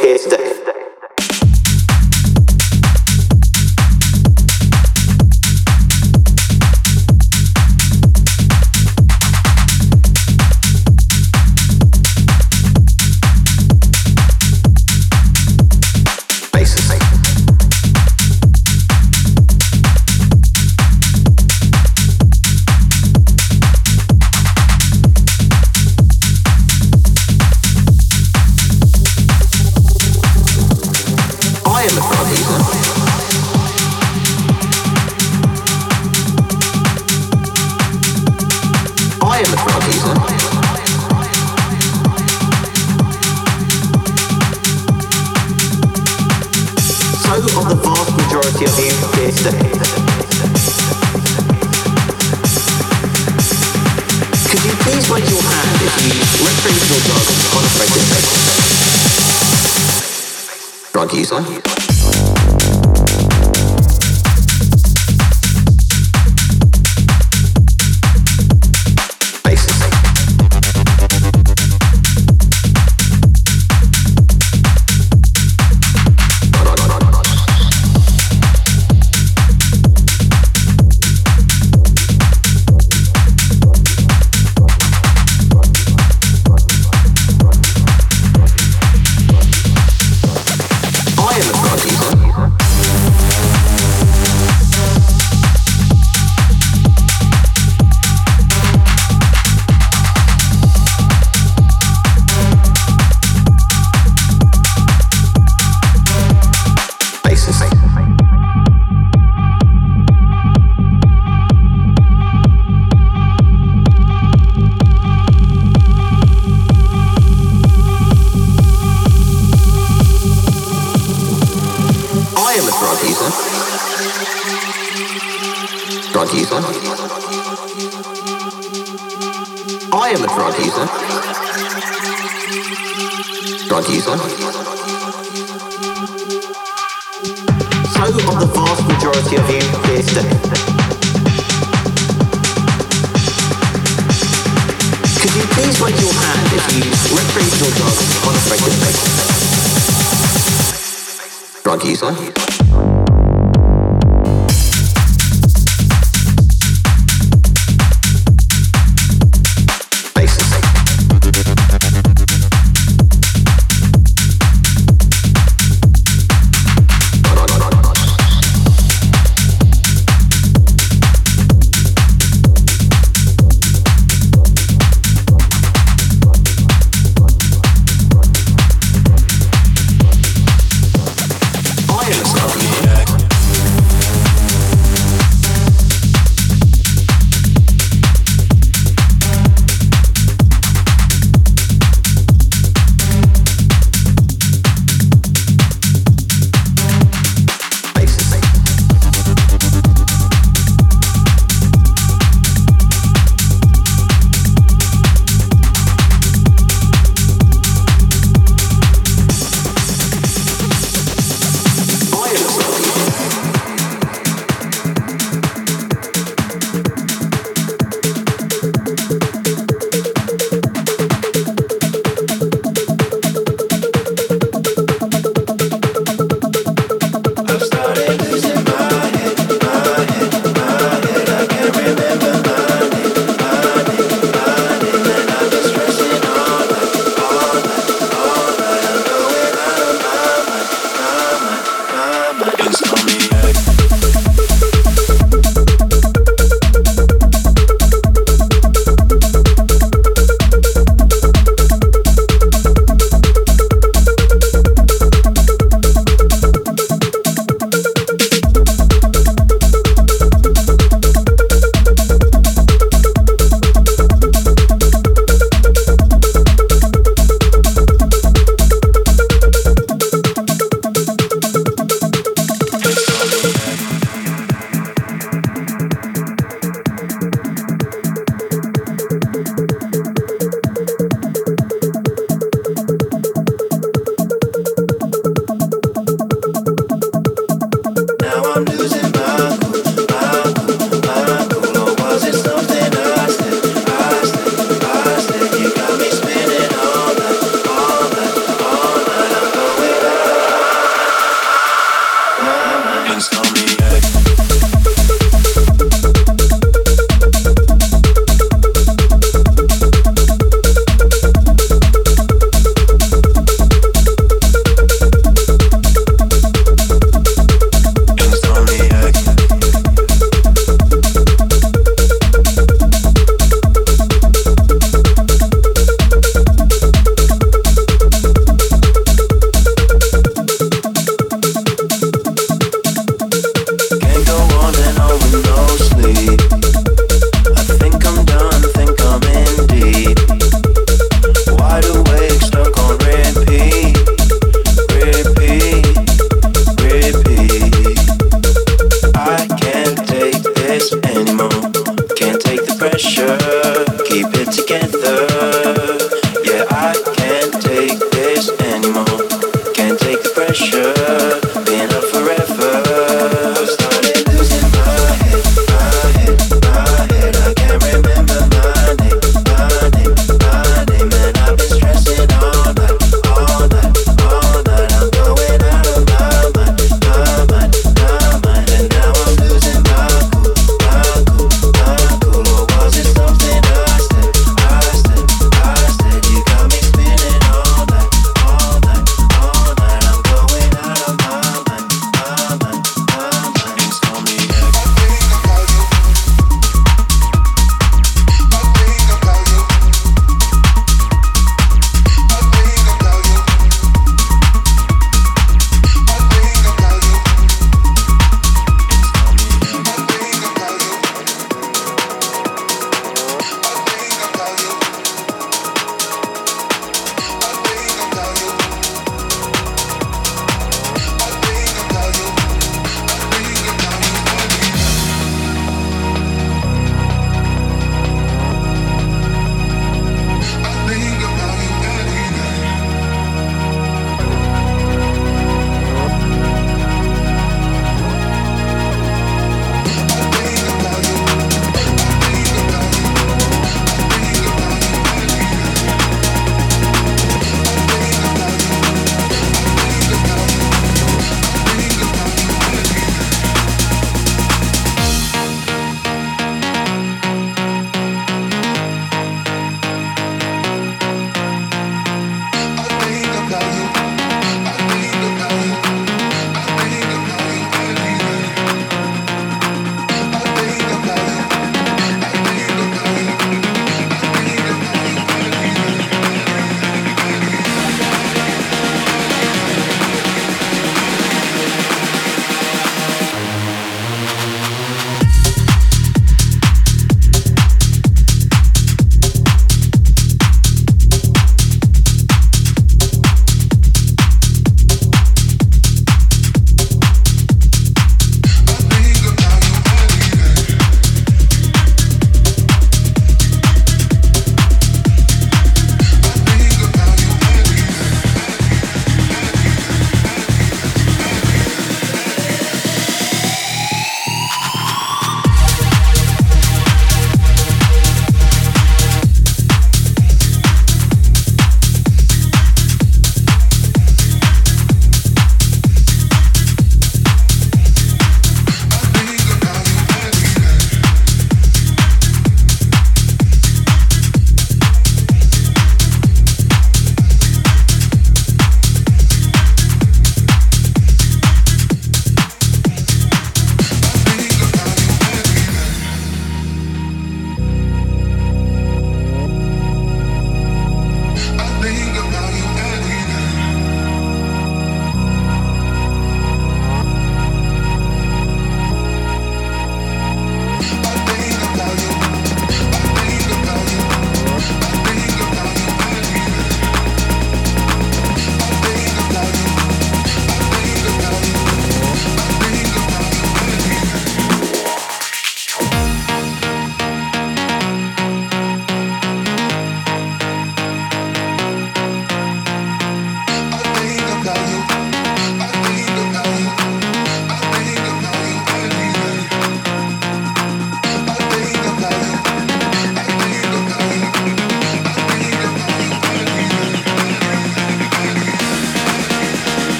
here today.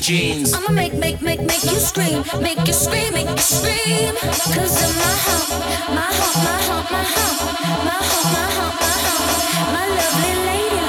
jeans. I'ma make, make, make, make you scream, make you scream, make you scream. Cause in my heart, my heart, my heart, my heart, my heart, my heart, my heart, my lovely lady.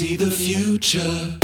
See the future.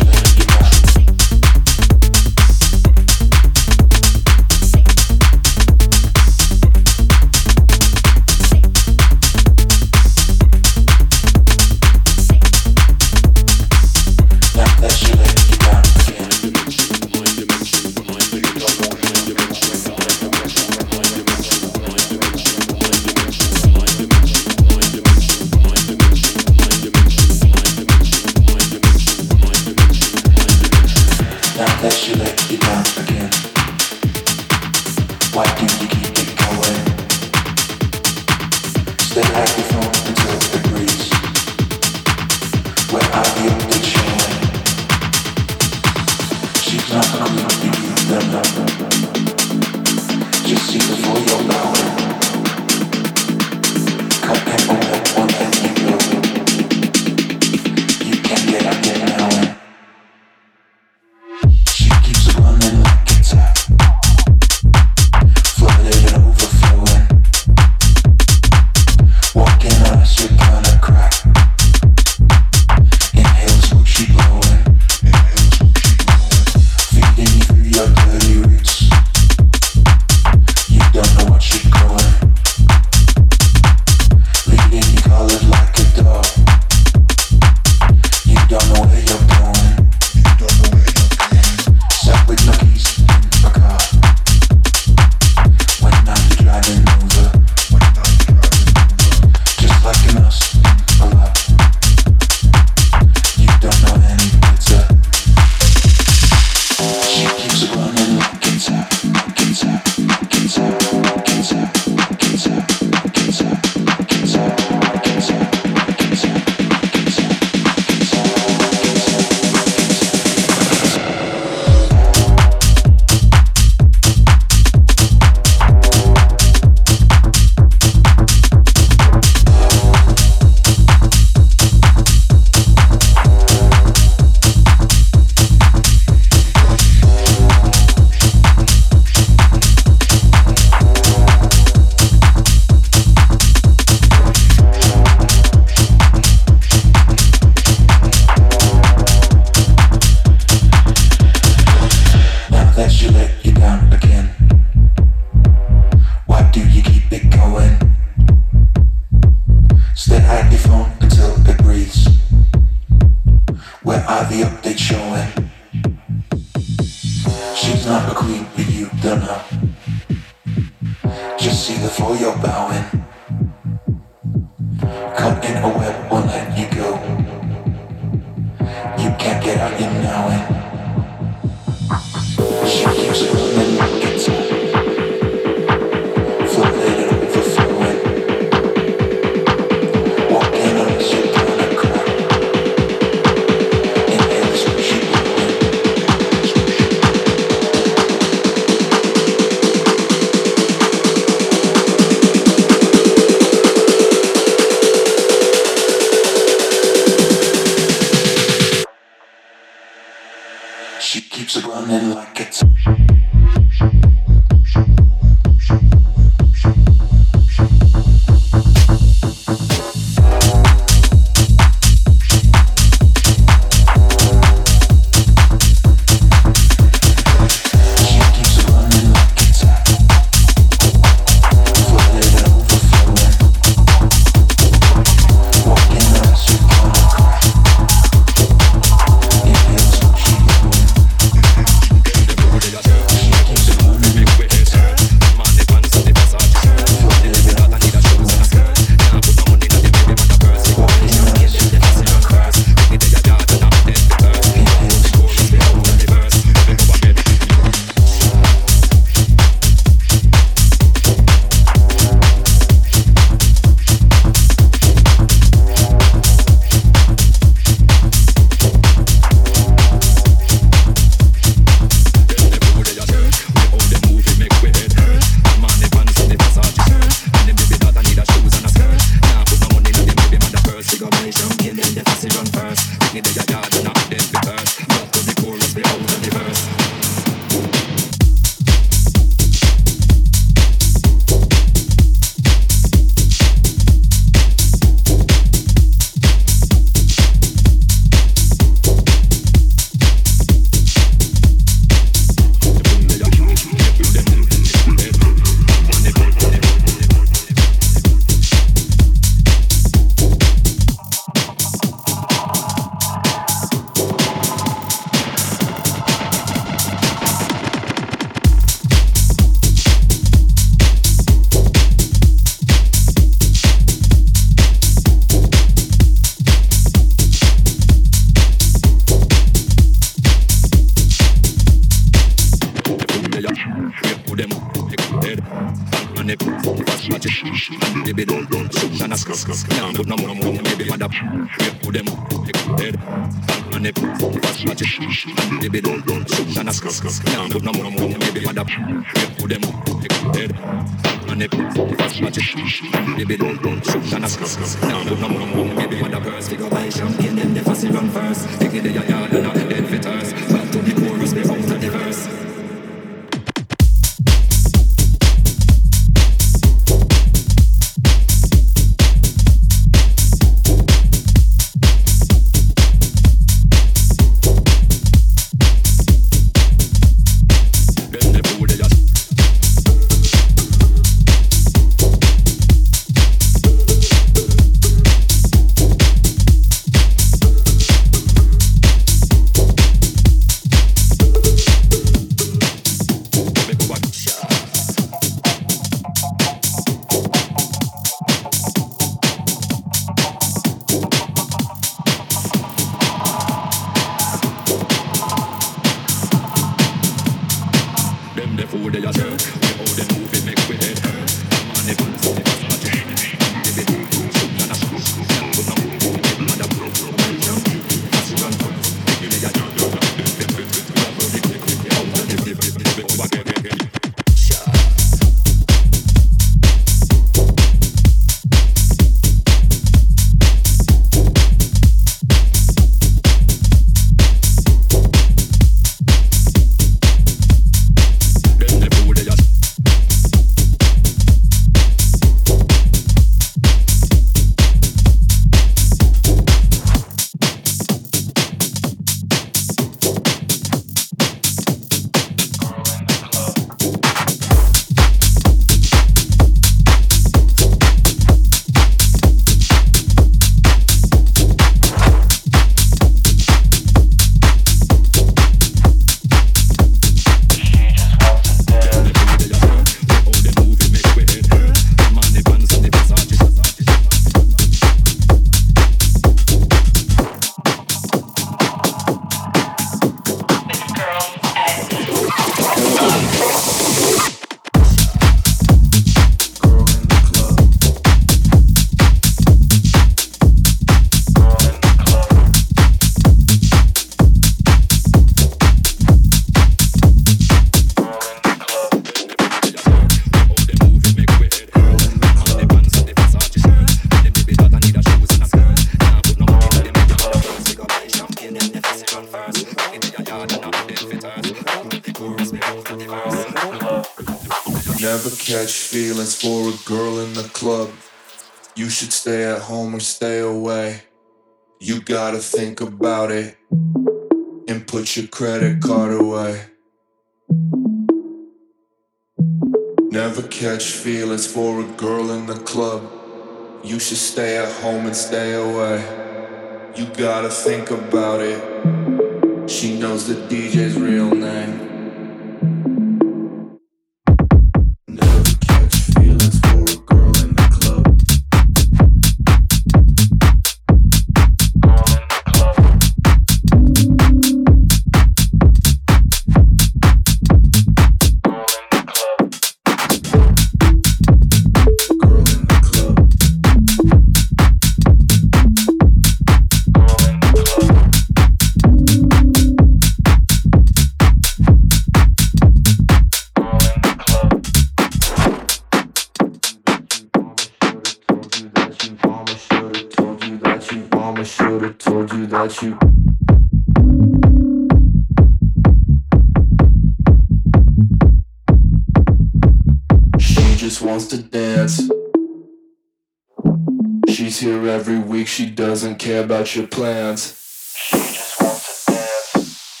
Care about your plans. She just wants to dance.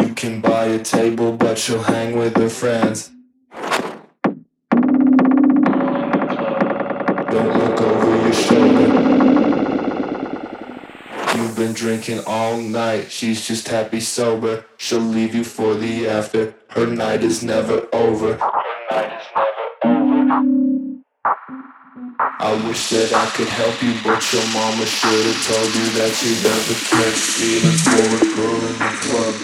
You can buy a table, but she'll hang with her friends. Don't look over your shoulder. You've been drinking all night, she's just happy sober. She'll leave you for the after. Her night is never over. Her night is never over. I wish that I could help you, but your mama should have told you that you never catch feelings for a girl in the club.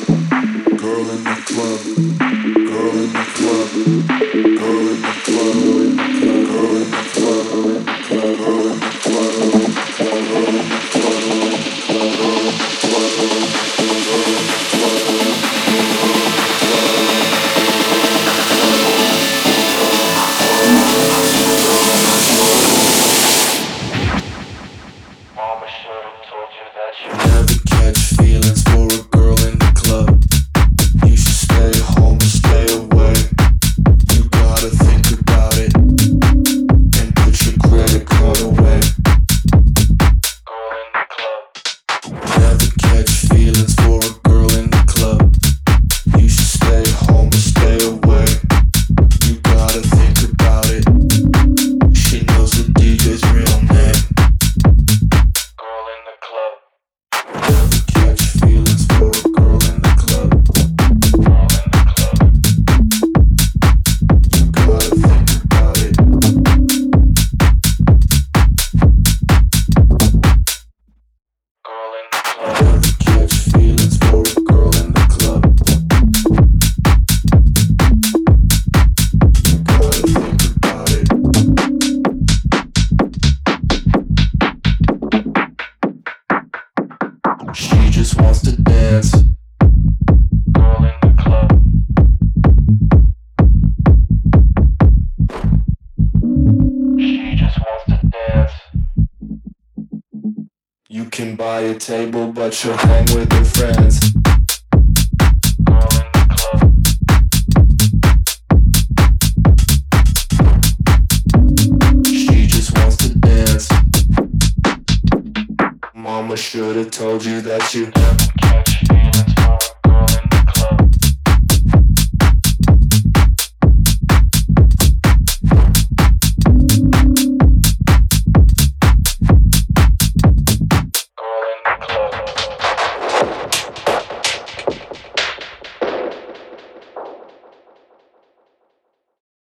Girl in the club. Girl in the club. But she'll hang with